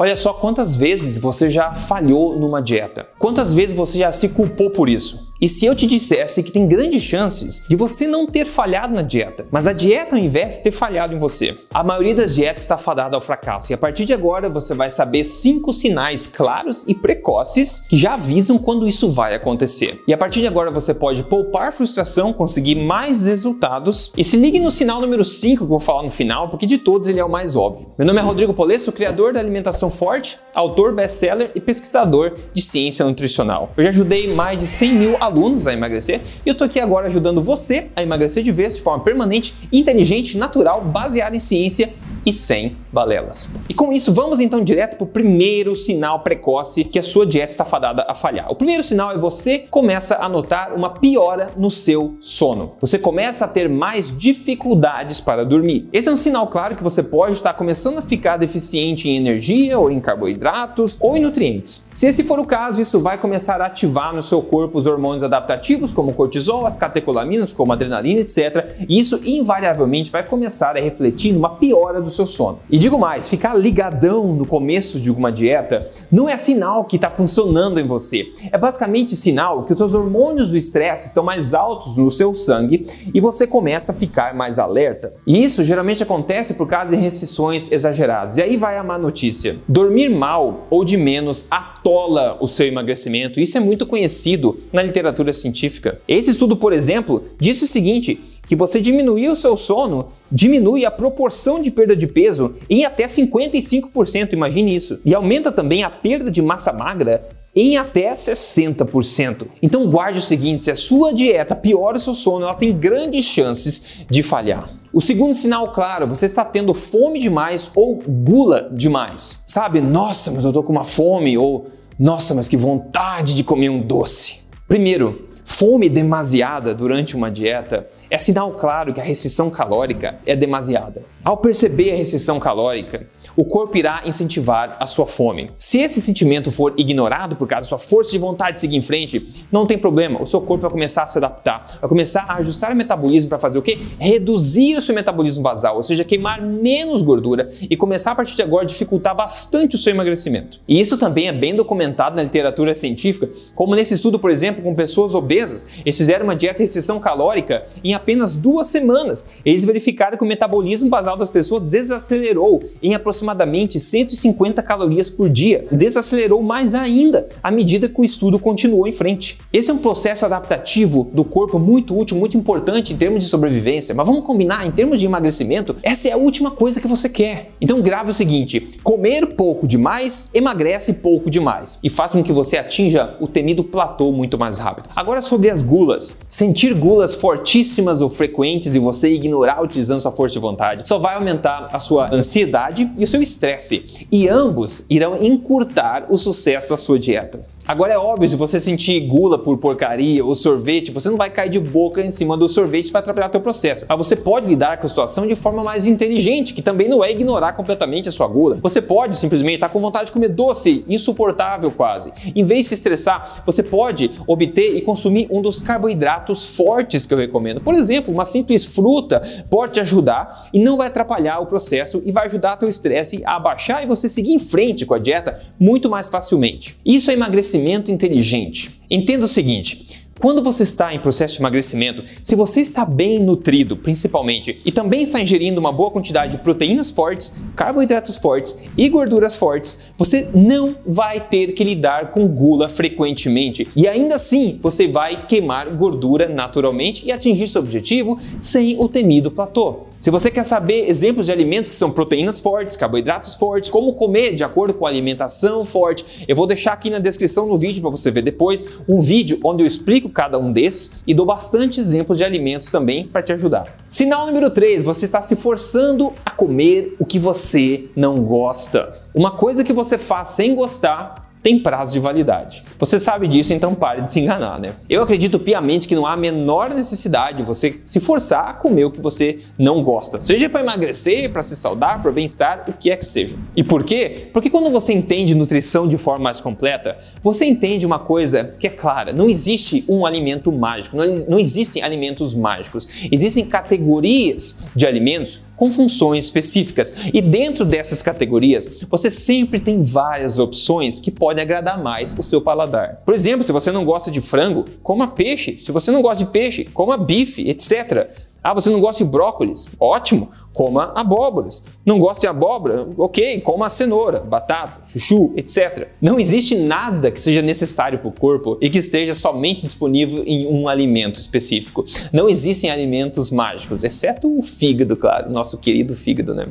Olha só quantas vezes você já falhou numa dieta. Quantas vezes você já se culpou por isso? E se eu te dissesse que tem grandes chances de você não ter falhado na dieta, mas a dieta ao invés de ter falhado em você? A maioria das dietas está fadada ao fracasso e a partir de agora você vai saber cinco sinais claros e precoces que já avisam quando isso vai acontecer. E a partir de agora você pode poupar frustração, conseguir mais resultados e se ligue no sinal número 5 que eu vou falar no final, porque de todos ele é o mais óbvio. Meu nome é Rodrigo Polesso, criador da Alimentação Forte, autor best-seller e pesquisador de ciência nutricional. Eu já ajudei mais de 100 mil alunos a emagrecer e eu tô aqui agora ajudando você a emagrecer de vez de forma permanente, inteligente, natural, baseada em ciência e sem balelas. E com isso, vamos então direto para o primeiro sinal precoce que a sua dieta está fadada a falhar. O primeiro sinal é você começa a notar uma piora no seu sono. Você começa a ter mais dificuldades para dormir. Esse é um sinal claro que você pode estar começando a ficar deficiente em energia ou em carboidratos ou em nutrientes. Se esse for o caso, isso vai começar a ativar no seu corpo os hormônios adaptativos como cortisol, as catecolaminas como adrenalina, etc. E isso invariavelmente vai começar a refletir numa piora do seu sono. E digo mais, ficar ligadão no começo de uma dieta não é sinal que está funcionando em você. É basicamente sinal que os seus hormônios do estresse estão mais altos no seu sangue e você começa a ficar mais alerta. E isso geralmente acontece por causa de restrições exageradas. E aí vai a má notícia. Dormir mal ou de menos atola o seu emagrecimento. Isso é muito conhecido na literatura científica. Esse estudo, por exemplo, disse o seguinte: que você diminuir o seu sono diminui a proporção de perda de peso em até 55%, imagine isso. E aumenta também a perda de massa magra em até 60%. Então guarde o seguinte, se a sua dieta piora o seu sono, ela tem grandes chances de falhar. O segundo sinal claro, você está tendo fome demais ou gula demais. Sabe, nossa, mas eu tô com uma fome ou nossa, mas que vontade de comer um doce. Primeiro, Fome demasiada durante uma dieta é sinal claro que a restrição calórica é demasiada. Ao perceber a restrição calórica, o corpo irá incentivar a sua fome. Se esse sentimento for ignorado por causa da sua força de vontade de seguir em frente, não tem problema, o seu corpo vai começar a se adaptar, vai começar a ajustar o metabolismo para fazer o quê? Reduzir o seu metabolismo basal, ou seja, queimar menos gordura e começar a partir de agora a dificultar bastante o seu emagrecimento. E isso também é bem documentado na literatura científica, como nesse estudo, por exemplo, com pessoas obesas, eles fizeram uma dieta restrição calórica em apenas duas semanas. Eles verificaram que o metabolismo basal das pessoas desacelerou em aproximadamente aproximadamente 150 calorias por dia. Desacelerou mais ainda à medida que o estudo continuou em frente. Esse é um processo adaptativo do corpo muito útil, muito importante em termos de sobrevivência, mas vamos combinar, em termos de emagrecimento, essa é a última coisa que você quer. Então grave o seguinte: comer pouco demais emagrece pouco demais e faz com que você atinja o temido platô muito mais rápido. Agora sobre as gulas. Sentir gulas fortíssimas ou frequentes e você ignorar utilizando sua força de vontade só vai aumentar a sua ansiedade e o seu estresse e ambos irão encurtar o sucesso da sua dieta. Agora é óbvio, se você sentir gula por porcaria ou sorvete, você não vai cair de boca em cima do sorvete para atrapalhar teu processo. Mas você pode lidar com a situação de forma mais inteligente, que também não é ignorar completamente a sua gula. Você pode simplesmente estar com vontade de comer doce, insuportável quase. Em vez de se estressar, você pode obter e consumir um dos carboidratos fortes que eu recomendo. Por exemplo, uma simples fruta pode te ajudar e não vai atrapalhar o processo e vai ajudar teu estresse a abaixar e você seguir em frente com a dieta muito mais facilmente. Isso é emagrecimento emagrecimento inteligente. Entenda o seguinte: quando você está em processo de emagrecimento, se você está bem nutrido, principalmente, e também está ingerindo uma boa quantidade de proteínas fortes, carboidratos fortes e gorduras fortes, você não vai ter que lidar com gula frequentemente. E ainda assim, você vai queimar gordura naturalmente e atingir seu objetivo sem o temido platô. Se você quer saber exemplos de alimentos que são proteínas fortes, carboidratos fortes, como comer de acordo com a alimentação forte, eu vou deixar aqui na descrição no vídeo para você ver depois um vídeo onde eu explico cada um desses e dou bastante exemplos de alimentos também para te ajudar. Sinal número 3, você está se forçando a comer o que você não gosta. Uma coisa que você faz sem gostar tem prazo de validade. Você sabe disso, então pare de se enganar, né? Eu acredito piamente que não há a menor necessidade de você se forçar a comer o que você não gosta, seja para emagrecer, para se saudar, para bem-estar, o que é que seja. E por quê? Porque quando você entende nutrição de forma mais completa, você entende uma coisa que é clara: não existe um alimento mágico, não, existem alimentos mágicos. Existem categorias de alimentos com funções específicas. E dentro dessas categorias, você sempre tem várias opções que podem agradar mais o seu paladar. Por exemplo, se você não gosta de frango, coma peixe. Se você não gosta de peixe, coma bife, etc. Ah, você não gosta de brócolis? Ótimo, coma abóboras. Não gosta de abóbora? Ok, coma cenoura, batata, chuchu, etc. Não existe nada que seja necessário para o corpo e que esteja somente disponível em um alimento específico. Não existem alimentos mágicos, exceto o fígado, claro, nosso querido fígado, né?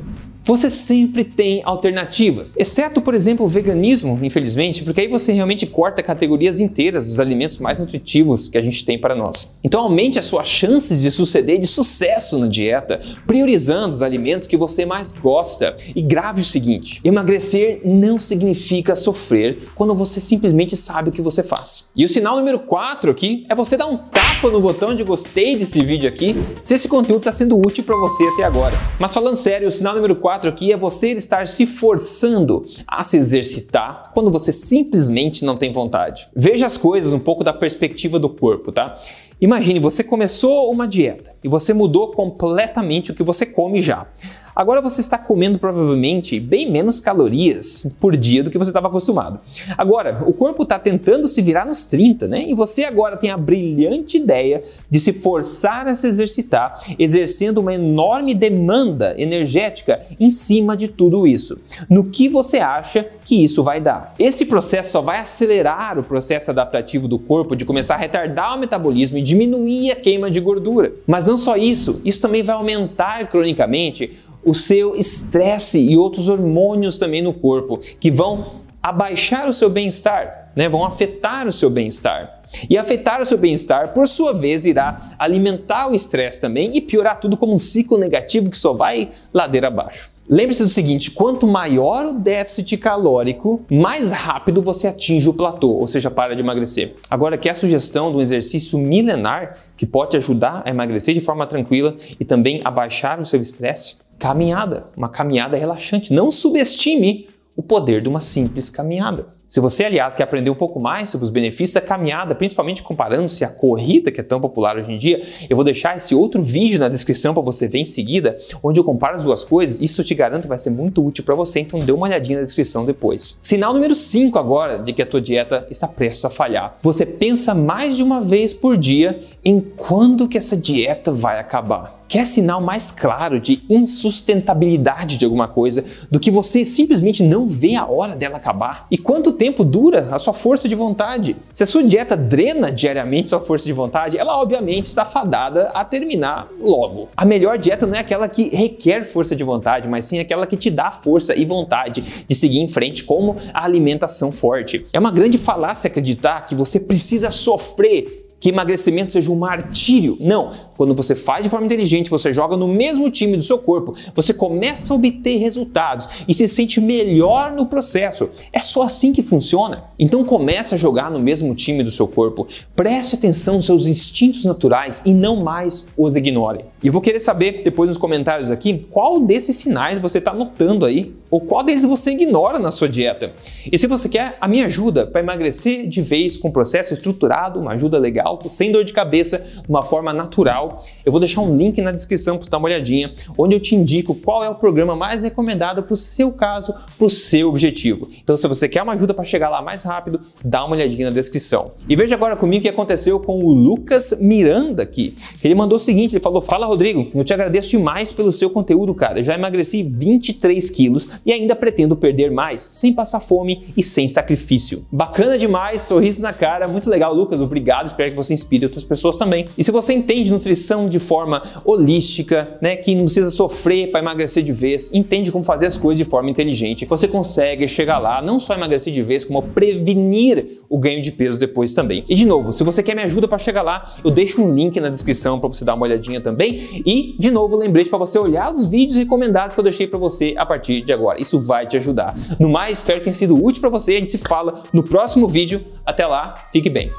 Você sempre tem alternativas, exceto, por exemplo, o veganismo, infelizmente, porque aí você realmente corta categorias inteiras dos alimentos mais nutritivos que a gente tem para nós. Então aumente as suas chances de suceder de sucesso na dieta, priorizando os alimentos que você mais gosta. E grave o seguinte: emagrecer não significa sofrer quando você simplesmente sabe o que você faz. E o sinal número 4 aqui é você dar um tapa no botão de gostei desse vídeo aqui, se esse conteúdo está sendo útil para você até agora. Mas falando sério, o sinal número 4 aqui é você estar se forçando a se exercitar quando você simplesmente não tem vontade. Veja as coisas um pouco da perspectiva do corpo, tá? Imagine, você começou uma dieta e você mudou completamente o que você come já. Agora você está comendo provavelmente bem menos calorias por dia do que você estava acostumado. Agora, o corpo está tentando se virar nos 30, né? E você agora tem a brilhante ideia de se forçar a se exercitar, exercendo uma enorme demanda energética em cima de tudo isso. No que você acha que isso vai dar? Esse processo só vai acelerar o processo adaptativo do corpo de começar a retardar o metabolismo e diminuir a queima de gordura. Mas não só isso, isso também vai aumentar cronicamente o seu estresse e outros hormônios também no corpo, que vão abaixar o seu bem-estar, né? vão afetar o seu bem-estar. E afetar o seu bem-estar, por sua vez, irá alimentar o estresse também e piorar tudo como um ciclo negativo que só vai ladeira abaixo. Lembre-se do seguinte: quanto maior o déficit calórico, mais rápido você atinge o platô, ou seja, para de emagrecer. Agora, aqui é a sugestão de um exercício milenar que pode ajudar a emagrecer de forma tranquila e também a baixar o seu estresse caminhada, uma caminhada relaxante. Não subestime o poder de uma simples caminhada. Se você, aliás, quer aprender um pouco mais sobre os benefícios da caminhada, principalmente comparando-se à corrida, que é tão popular hoje em dia, eu vou deixar esse outro vídeo na descrição para você ver em seguida, onde eu comparo as duas coisas. Isso eu te garanto vai ser muito útil para você, então dê uma olhadinha na descrição depois. Sinal número 5 agora de que a tua dieta está prestes a falhar. Você pensa mais de uma vez por dia em quando que essa dieta vai acabar. Quer sinal mais claro de insustentabilidade de alguma coisa do que você simplesmente não vê a hora dela acabar? E quanto tempo dura a sua força de vontade? Se a sua dieta drena diariamente sua força de vontade, ela obviamente está fadada a terminar logo. A melhor dieta não é aquela que requer força de vontade, mas sim aquela que te dá força e vontade de seguir em frente, como a alimentação forte. É uma grande falácia acreditar que você precisa sofrer que emagrecimento seja um martírio. Não. Quando você faz de forma inteligente, você joga no mesmo time do seu corpo, você começa a obter resultados e se sente melhor no processo. É só assim que funciona. Então comece a jogar no mesmo time do seu corpo. Preste atenção nos seus instintos naturais e não mais os ignore. E vou querer saber depois nos comentários aqui qual desses sinais você está notando aí ou qual deles você ignora na sua dieta. E se você quer a minha ajuda para emagrecer de vez com um processo estruturado, uma ajuda legal, sem dor de cabeça, de uma forma natural, eu vou deixar um link na descrição para você dar uma olhadinha, onde eu te indico qual é o programa mais recomendado para o seu caso, para o seu objetivo. Então, se você quer uma ajuda para chegar lá mais rápido, dá uma olhadinha na descrição. E veja agora comigo o que aconteceu com o Lucas Miranda aqui. Ele mandou o seguinte, ele falou, fala Rodrigo, eu te agradeço demais pelo seu conteúdo, cara. Eu já emagreci 23 quilos e ainda pretendo perder mais, sem passar fome e sem sacrifício. Bacana demais, sorriso na cara, muito legal, Lucas. Obrigado, espero que você inspire outras pessoas também. E se você entende nutrição de forma holística, né, que não precisa sofrer para emagrecer de vez, entende como fazer as coisas de forma inteligente, você consegue chegar lá, não só emagrecer de vez, como prevenir o ganho de peso depois também. E de novo, se você quer me ajuda para chegar lá, eu deixo um link na descrição para você dar uma olhadinha também. E de novo, lembrete para você olhar os vídeos recomendados que eu deixei para você a partir de agora. Isso vai te ajudar. No mais, espero que tenha sido útil para você. A gente se fala no próximo vídeo. Até lá, fique bem.